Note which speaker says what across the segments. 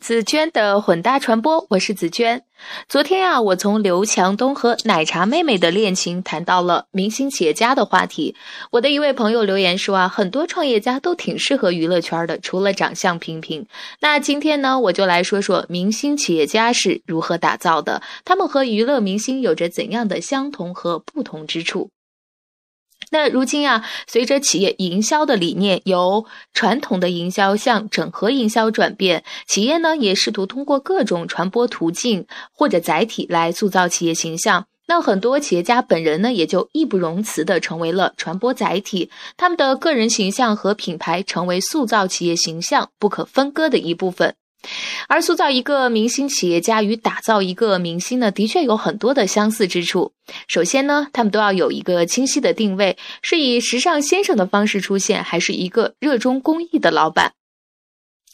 Speaker 1: 紫娟的混搭传播，我是紫娟。昨天啊，我从刘强东和奶茶妹妹的恋情谈到了明星企业家的话题。我的一位朋友留言说啊，很多创业家都挺适合娱乐圈的，除了长相平平。那今天呢，我就来说说明星企业家是如何打造的，他们和娱乐明星有着怎样的相同和不同之处。那如今啊，随着企业营销的理念由传统的营销向整合营销转变，企业呢也试图通过各种传播途径或者载体来塑造企业形象。那很多企业家本人呢，也就义不容辞的成为了传播载体，他们的个人形象和品牌成为塑造企业形象不可分割的一部分。而塑造一个明星企业家与打造一个明星呢，的确有很多的相似之处。首先呢，他们都要有一个清晰的定位，是以时尚先生的方式出现，还是一个热衷公益的老板。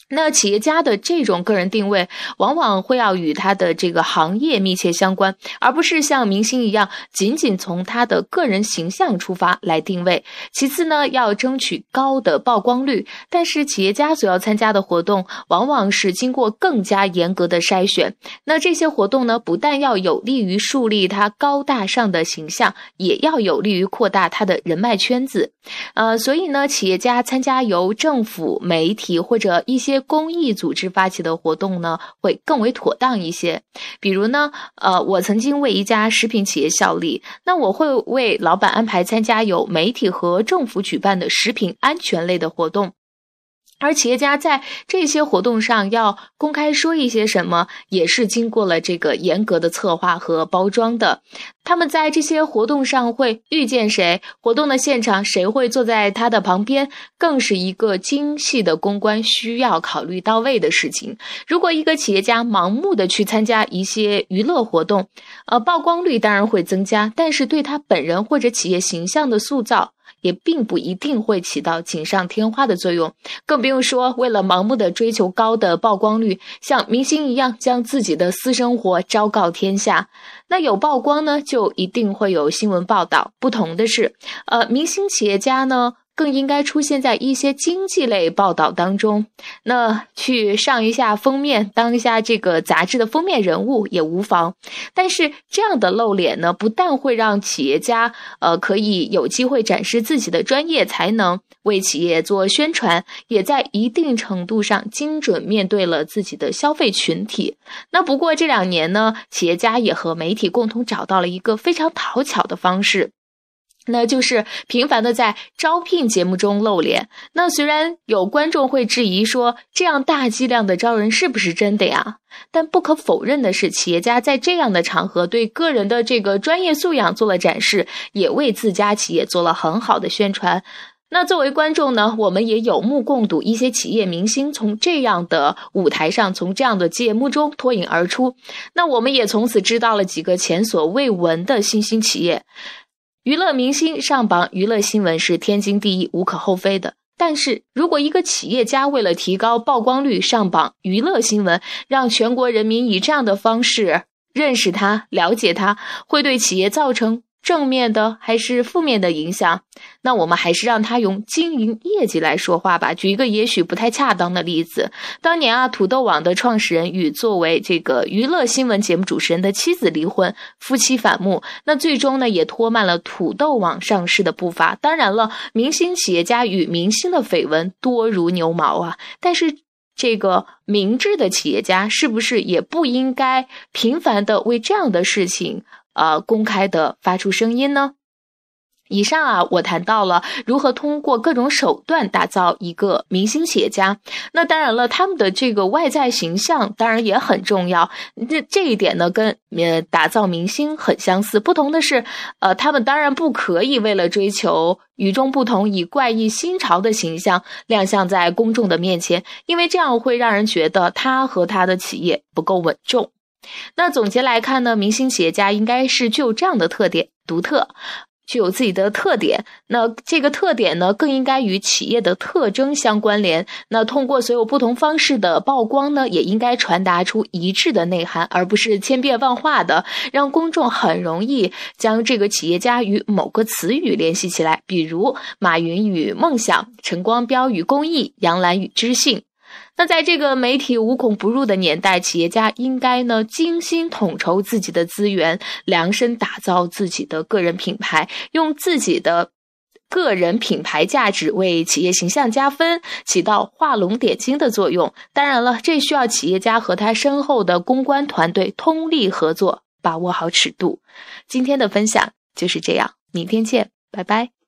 Speaker 1: 那企业家的这种个人定位，往往会要与他的这个行业密切相关，而不是像明星一样，仅仅从他的个人形象出发来定位。其次呢，要争取高的曝光率。但是企业家所要参加的活动，往往是经过更加严格的筛选。那这些活动呢，不但要有利于树立他高大上的形象，也要有利于扩大他的人脉圈子。呃，所以呢，企业家参加由政府、媒体或者一些公益组织发起的活动呢，会更为妥当一些。比如呢，呃，我曾经为一家食品企业效力，那我会为老板安排参加有媒体和政府举办的食品安全类的活动。而企业家在这些活动上要公开说一些什么，也是经过了这个严格的策划和包装的。他们在这些活动上会遇见谁，活动的现场谁会坐在他的旁边，更是一个精细的公关需要考虑到位的事情。如果一个企业家盲目的去参加一些娱乐活动，呃，曝光率当然会增加，但是对他本人或者企业形象的塑造。也并不一定会起到锦上添花的作用，更不用说为了盲目的追求高的曝光率，像明星一样将自己的私生活昭告天下。那有曝光呢，就一定会有新闻报道。不同的是，呃，明星企业家呢。更应该出现在一些经济类报道当中，那去上一下封面，当一下这个杂志的封面人物也无妨。但是这样的露脸呢，不但会让企业家呃可以有机会展示自己的专业才能，为企业做宣传，也在一定程度上精准面对了自己的消费群体。那不过这两年呢，企业家也和媒体共同找到了一个非常讨巧的方式。那就是频繁的在招聘节目中露脸。那虽然有观众会质疑说，这样大剂量的招人是不是真的呀？但不可否认的是，企业家在这样的场合对个人的这个专业素养做了展示，也为自家企业做了很好的宣传。那作为观众呢，我们也有目共睹，一些企业明星从这样的舞台上，从这样的节目中脱颖而出。那我们也从此知道了几个前所未闻的新兴企业。娱乐明星上榜，娱乐新闻是天经地义、无可厚非的。但是如果一个企业家为了提高曝光率上榜，娱乐新闻让全国人民以这样的方式认识他、了解他，会对企业造成。正面的还是负面的影响？那我们还是让他用经营业绩来说话吧。举一个也许不太恰当的例子：当年啊，土豆网的创始人与作为这个娱乐新闻节目主持人的妻子离婚，夫妻反目，那最终呢也拖慢了土豆网上市的步伐。当然了，明星企业家与明星的绯闻多如牛毛啊，但是这个明智的企业家是不是也不应该频繁的为这样的事情？呃，公开的发出声音呢？以上啊，我谈到了如何通过各种手段打造一个明星企业家。那当然了，他们的这个外在形象当然也很重要。这这一点呢，跟呃打造明星很相似。不同的是，呃，他们当然不可以为了追求与众不同，以怪异新潮的形象亮相在公众的面前，因为这样会让人觉得他和他的企业不够稳重。那总结来看呢，明星企业家应该是具有这样的特点，独特，具有自己的特点。那这个特点呢，更应该与企业的特征相关联。那通过所有不同方式的曝光呢，也应该传达出一致的内涵，而不是千变万化的，让公众很容易将这个企业家与某个词语联系起来，比如马云与梦想，陈光标与公益，杨澜与知性。那在这个媒体无孔不入的年代，企业家应该呢精心统筹自己的资源，量身打造自己的个人品牌，用自己的个人品牌价值为企业形象加分，起到画龙点睛的作用。当然了，这需要企业家和他身后的公关团队通力合作，把握好尺度。今天的分享就是这样，明天见，拜拜。